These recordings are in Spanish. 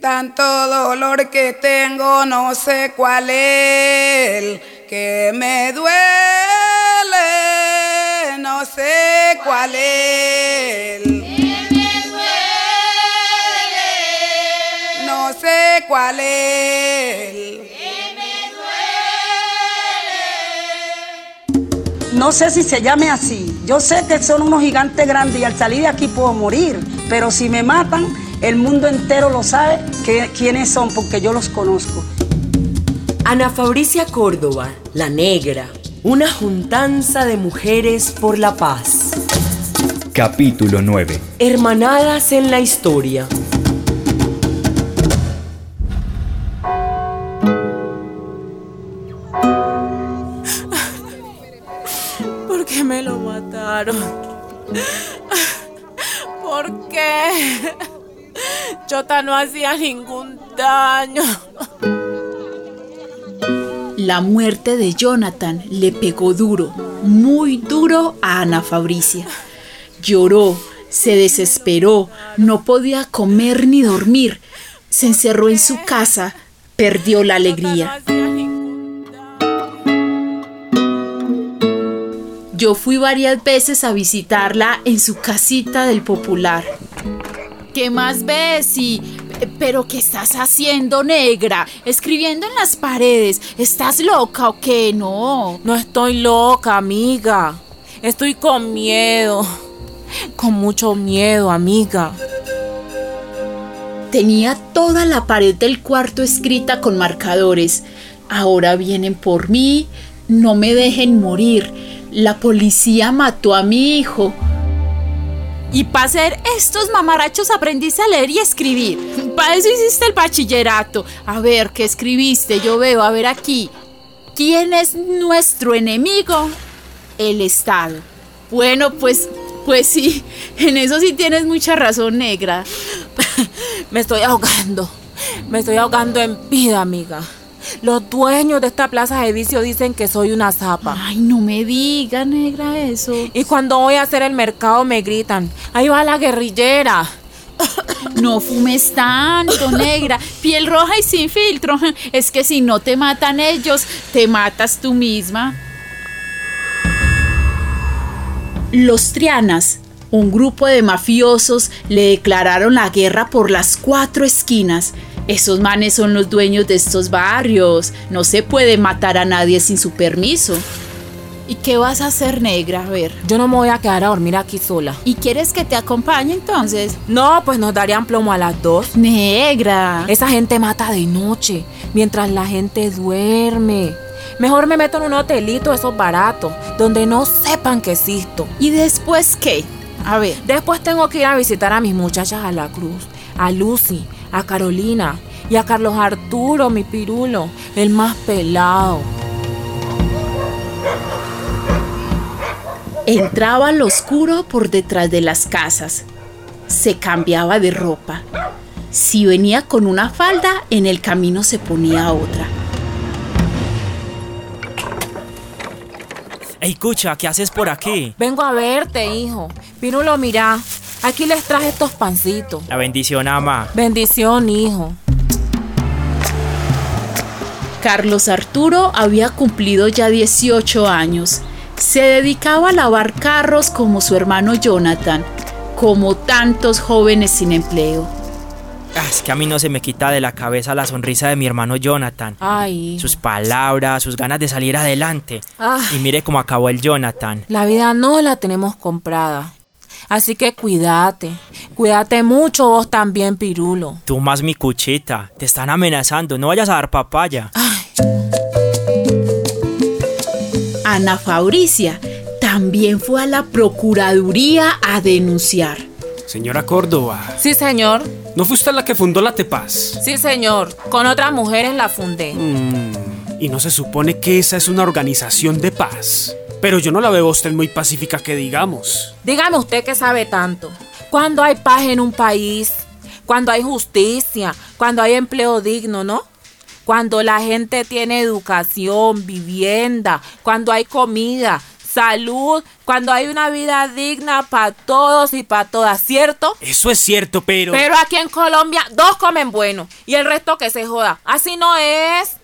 tanto dolor que tengo, no sé cuál es el que me duele, no sé cuál es el que me duele, no sé cuál es el No sé si se llame así. Yo sé que son unos gigantes grandes y al salir de aquí puedo morir. Pero si me matan, el mundo entero lo sabe que, quiénes son porque yo los conozco. Ana Fabricia Córdoba, la negra, una juntanza de mujeres por la paz. Capítulo 9. Hermanadas en la historia. ¿Por qué me lo mataron? ¿Por qué? Chota no hacía ningún daño. La muerte de Jonathan le pegó duro, muy duro a Ana Fabricia. Lloró, se desesperó, no podía comer ni dormir. Se encerró en su casa, perdió la alegría. Yo fui varias veces a visitarla en su casita del popular. ¿Qué más ves? Y, pero ¿qué estás haciendo, negra? Escribiendo en las paredes. ¿Estás loca o qué? No. No estoy loca, amiga. Estoy con miedo. Con mucho miedo, amiga. Tenía toda la pared del cuarto escrita con marcadores. Ahora vienen por mí. No me dejen morir. La policía mató a mi hijo. Y para hacer estos mamarachos aprendiste a leer y escribir. Para eso hiciste el bachillerato. A ver, ¿qué escribiste? Yo veo, a ver aquí. ¿Quién es nuestro enemigo? El Estado. Bueno, pues, pues sí, en eso sí tienes mucha razón, negra. Me estoy ahogando. Me estoy ahogando en vida, amiga. Los dueños de esta plaza de vicio dicen que soy una zapa. Ay, no me diga, negra, eso. Y cuando voy a hacer el mercado me gritan, ahí va la guerrillera. No fumes tanto, negra. Piel roja y sin filtro. Es que si no te matan ellos, te matas tú misma. Los Trianas, un grupo de mafiosos, le declararon la guerra por las cuatro esquinas. Esos manes son los dueños de estos barrios. No se puede matar a nadie sin su permiso. ¿Y qué vas a hacer, negra? A ver. Yo no me voy a quedar a dormir aquí sola. ¿Y quieres que te acompañe entonces? No, pues nos darían plomo a las dos. Negra. Esa gente mata de noche, mientras la gente duerme. Mejor me meto en un hotelito, esos baratos, donde no sepan que existo. ¿Y después qué? A ver. Después tengo que ir a visitar a mis muchachas a la cruz, a Lucy, a Carolina y a Carlos Arturo, mi pirulo, el más pelado. Entraba al oscuro por detrás de las casas. Se cambiaba de ropa. Si venía con una falda, en el camino se ponía otra. Ey, Cucha, ¿qué haces por aquí? Vengo a verte, hijo. Pirulo, mira, aquí les traje estos pancitos. La bendición, ama. Bendición, hijo. Carlos Arturo había cumplido ya 18 años. Se dedicaba a lavar carros como su hermano Jonathan, como tantos jóvenes sin empleo. Ah, es que a mí no se me quita de la cabeza la sonrisa de mi hermano Jonathan. Ay. Sus palabras, sus ganas de salir adelante. Ay. Y mire cómo acabó el Jonathan. La vida no la tenemos comprada. Así que cuídate. Cuídate mucho vos también, Pirulo. Tú más mi cuchita. Te están amenazando. No vayas a dar papaya. Ana Fabricia también fue a la Procuraduría a denunciar. Señora Córdoba, Sí, señor. ¿no fue usted la que fundó la Tepaz? Sí, señor. Con otras mujeres la fundé. Mm, y no se supone que esa es una organización de paz. Pero yo no la veo a usted muy pacífica que digamos. Dígame usted que sabe tanto. Cuando hay paz en un país, cuando hay justicia, cuando hay empleo digno, ¿no? Cuando la gente tiene educación, vivienda, cuando hay comida, salud, cuando hay una vida digna para todos y para todas, ¿cierto? Eso es cierto, pero... Pero aquí en Colombia dos comen bueno y el resto que se joda. Así no es.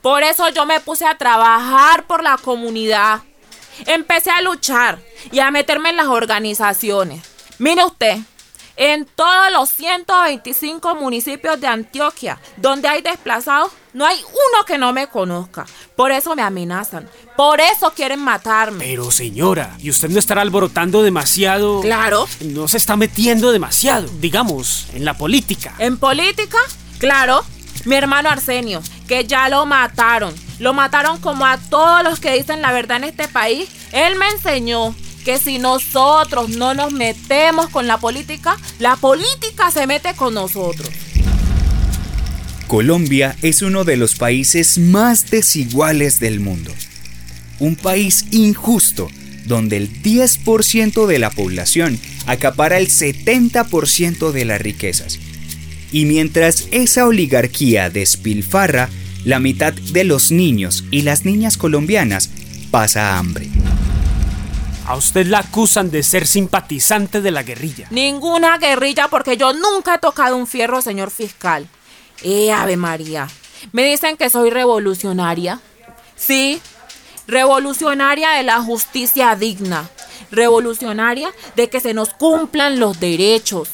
Por eso yo me puse a trabajar por la comunidad. Empecé a luchar y a meterme en las organizaciones. Mire usted, en todos los 125 municipios de Antioquia donde hay desplazados, no hay uno que no me conozca. Por eso me amenazan. Por eso quieren matarme. Pero señora, ¿y usted no estará alborotando demasiado? Claro. No se está metiendo demasiado, digamos, en la política. ¿En política? Claro. Mi hermano Arsenio, que ya lo mataron. Lo mataron como a todos los que dicen la verdad en este país. Él me enseñó que si nosotros no nos metemos con la política, la política se mete con nosotros. Colombia es uno de los países más desiguales del mundo. Un país injusto, donde el 10% de la población acapara el 70% de las riquezas. Y mientras esa oligarquía despilfarra, la mitad de los niños y las niñas colombianas pasa hambre. A usted la acusan de ser simpatizante de la guerrilla. Ninguna guerrilla porque yo nunca he tocado un fierro, señor fiscal. Eh, Ave María. Me dicen que soy revolucionaria. Sí, revolucionaria de la justicia digna. Revolucionaria de que se nos cumplan los derechos.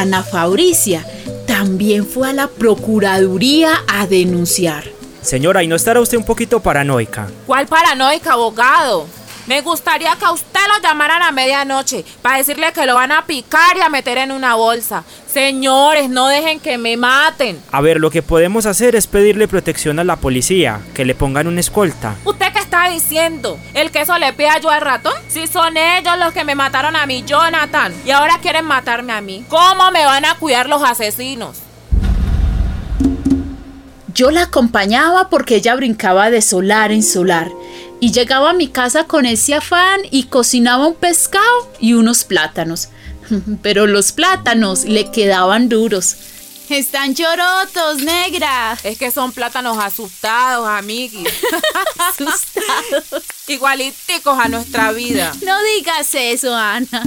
Ana Fabricia también fue a la Procuraduría a denunciar. Señora, ¿y no estará usted un poquito paranoica? ¿Cuál paranoica, abogado? Me gustaría que a usted lo llamaran a medianoche para decirle que lo van a picar y a meter en una bolsa. Señores, no dejen que me maten. A ver, lo que podemos hacer es pedirle protección a la policía, que le pongan una escolta. ¿Usted qué está diciendo? ¿El queso le pega yo al ratón? Si son ellos los que me mataron a mi Jonathan y ahora quieren matarme a mí, ¿cómo me van a cuidar los asesinos? Yo la acompañaba porque ella brincaba de solar en solar y llegaba a mi casa con ese afán y cocinaba un pescado y unos plátanos. Pero los plátanos le quedaban duros. Están chorotos, negra. Es que son plátanos asustados, amiguis. Asustados. Igualiticos a nuestra vida. No digas eso, Ana.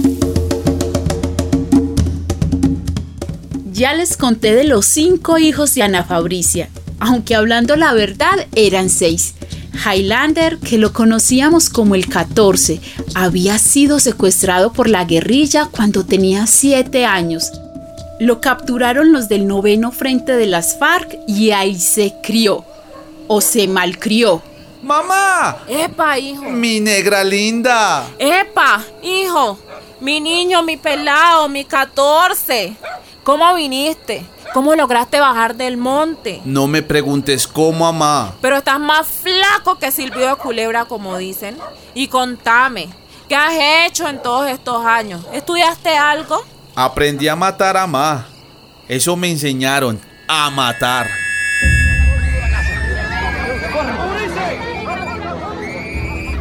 Ya les conté de los cinco hijos de Ana Fabricia, aunque hablando la verdad eran seis. Highlander, que lo conocíamos como el 14, había sido secuestrado por la guerrilla cuando tenía siete años. Lo capturaron los del noveno frente de las FARC y ahí se crió, o se malcrió. ¡Mamá! ¡Epa, hijo! ¡Mi negra linda! ¡Epa, hijo! Mi niño, mi pelado, mi 14. ¿Cómo viniste? ¿Cómo lograste bajar del monte? No me preguntes cómo, mamá. Pero estás más flaco que Silvio de Culebra, como dicen. Y contame, ¿qué has hecho en todos estos años? ¿Estudiaste algo? Aprendí a matar a mamá. Eso me enseñaron. A matar.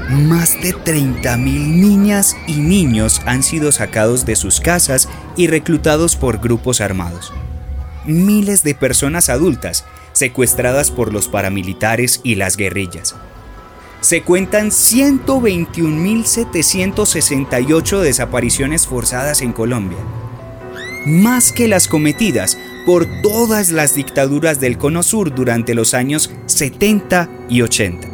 Más de 30.000 niñas y niños han sido sacados de sus casas y reclutados por grupos armados. Miles de personas adultas secuestradas por los paramilitares y las guerrillas. Se cuentan 121.768 desapariciones forzadas en Colombia, más que las cometidas por todas las dictaduras del Cono Sur durante los años 70 y 80.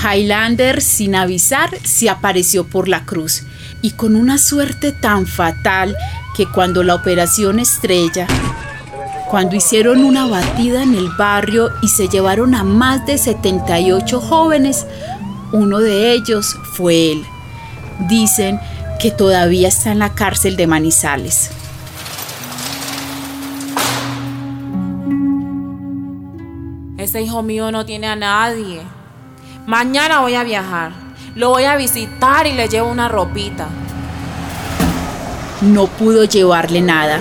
Highlander, sin avisar, se apareció por la cruz y con una suerte tan fatal que cuando la operación estrella, cuando hicieron una batida en el barrio y se llevaron a más de 78 jóvenes, uno de ellos fue él. Dicen que todavía está en la cárcel de Manizales. Ese hijo mío no tiene a nadie. Mañana voy a viajar. Lo voy a visitar y le llevo una ropita. No pudo llevarle nada.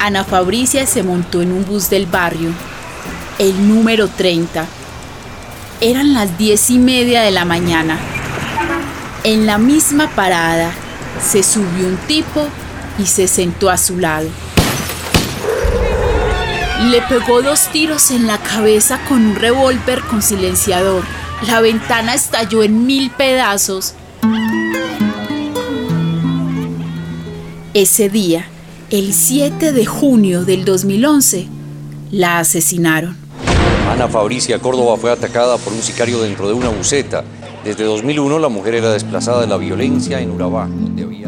Ana Fabricia se montó en un bus del barrio, el número 30. Eran las diez y media de la mañana. En la misma parada se subió un tipo y se sentó a su lado. Le pegó dos tiros en la cabeza con un revólver con silenciador. La ventana estalló en mil pedazos. Ese día, el 7 de junio del 2011, la asesinaron. Ana Fabricia Córdoba fue atacada por un sicario dentro de una buceta. Desde 2001 la mujer era desplazada de la violencia en Urabá, donde había.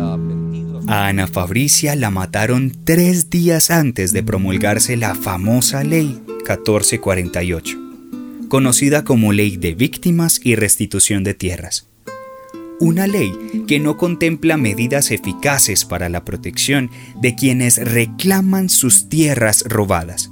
A Ana Fabricia la mataron tres días antes de promulgarse la famosa Ley 1448, conocida como Ley de Víctimas y Restitución de Tierras. Una ley que no contempla medidas eficaces para la protección de quienes reclaman sus tierras robadas.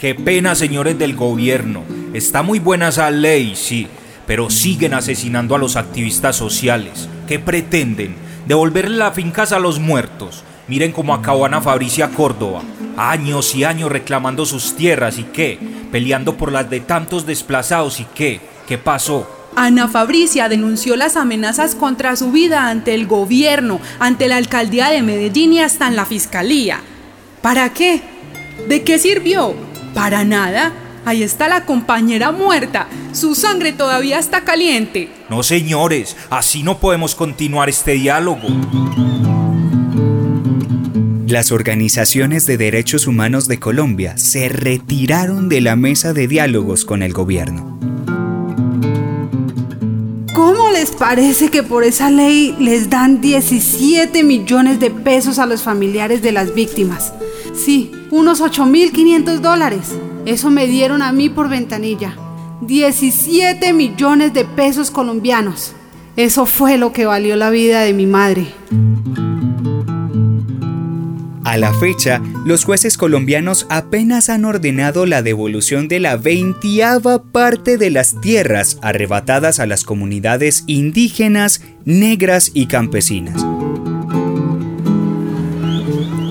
Qué pena, señores del gobierno. Está muy buena esa ley, sí, pero siguen asesinando a los activistas sociales. ¿Qué pretenden? ¿Devolverle las fincas a los muertos? Miren cómo acabó Ana Fabricia Córdoba. Años y años reclamando sus tierras y qué, peleando por las de tantos desplazados y qué, ¿qué pasó? Ana Fabricia denunció las amenazas contra su vida ante el gobierno, ante la alcaldía de Medellín y hasta en la fiscalía. ¿Para qué? ¿De qué sirvió? Para nada. Ahí está la compañera muerta. Su sangre todavía está caliente. No, señores, así no podemos continuar este diálogo. Las organizaciones de derechos humanos de Colombia se retiraron de la mesa de diálogos con el gobierno. ¿Cómo les parece que por esa ley les dan 17 millones de pesos a los familiares de las víctimas? Sí, unos 8.500 dólares. Eso me dieron a mí por ventanilla. 17 millones de pesos colombianos. Eso fue lo que valió la vida de mi madre. A la fecha, los jueces colombianos apenas han ordenado la devolución de la veintiava parte de las tierras arrebatadas a las comunidades indígenas, negras y campesinas.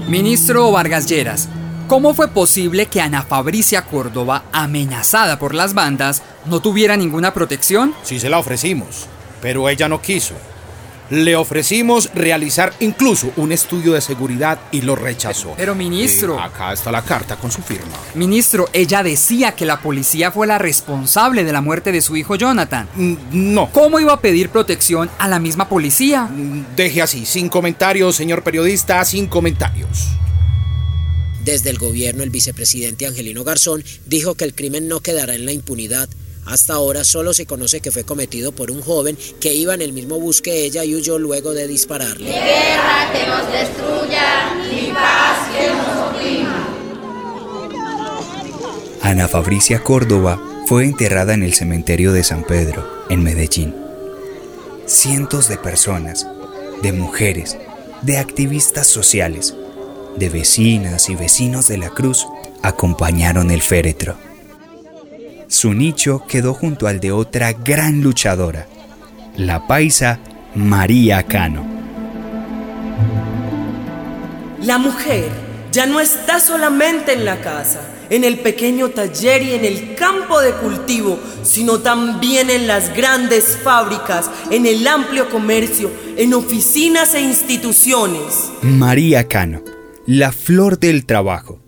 Ministro Vargas Lleras, ¿cómo fue posible que Ana Fabricia Córdoba, amenazada por las bandas, no tuviera ninguna protección? Sí se la ofrecimos, pero ella no quiso. Le ofrecimos realizar incluso un estudio de seguridad y lo rechazó. Pero ministro... Eh, acá está la carta con su firma. Ministro, ella decía que la policía fue la responsable de la muerte de su hijo Jonathan. Mm, no. ¿Cómo iba a pedir protección a la misma policía? Mm, deje así, sin comentarios, señor periodista, sin comentarios. Desde el gobierno, el vicepresidente Angelino Garzón dijo que el crimen no quedará en la impunidad hasta ahora solo se conoce que fue cometido por un joven que iba en el mismo bus que ella y huyó luego de dispararle. Ni guerra que nos destruya, ni paz que nos oprima. Ana Fabricia Córdoba fue enterrada en el cementerio de San Pedro, en Medellín. Cientos de personas, de mujeres, de activistas sociales, de vecinas y vecinos de la Cruz, acompañaron el féretro su nicho quedó junto al de otra gran luchadora, la paisa María Cano. La mujer ya no está solamente en la casa, en el pequeño taller y en el campo de cultivo, sino también en las grandes fábricas, en el amplio comercio, en oficinas e instituciones. María Cano, la flor del trabajo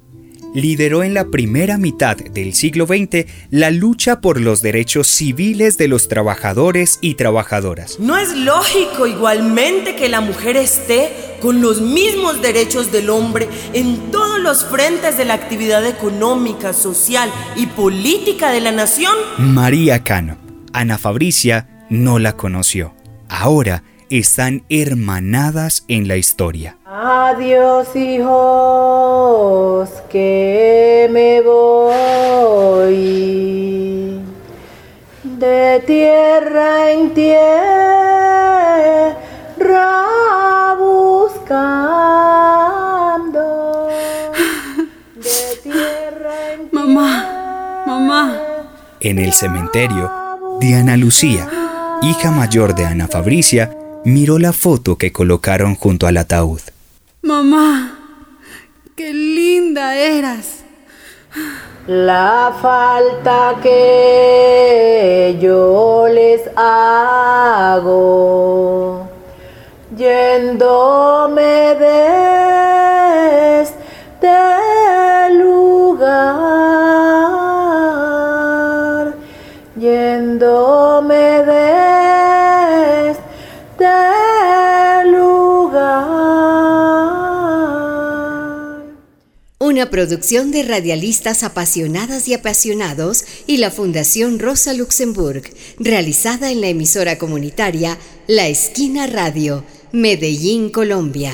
lideró en la primera mitad del siglo XX la lucha por los derechos civiles de los trabajadores y trabajadoras. ¿No es lógico igualmente que la mujer esté con los mismos derechos del hombre en todos los frentes de la actividad económica, social y política de la nación? María Cano. Ana Fabricia no la conoció. Ahora están hermanadas en la historia. Adiós hijos, que me voy de tierra en tierra buscando. De tierra en mamá, mamá. En el cementerio, Diana Lucía, hija mayor de Ana Fabricia, miró la foto que colocaron junto al ataúd. Mamá, qué linda eras. La falta que yo les hago, yéndome desde Una producción de radialistas apasionadas y apasionados y la Fundación Rosa Luxemburg, realizada en la emisora comunitaria La Esquina Radio, Medellín, Colombia.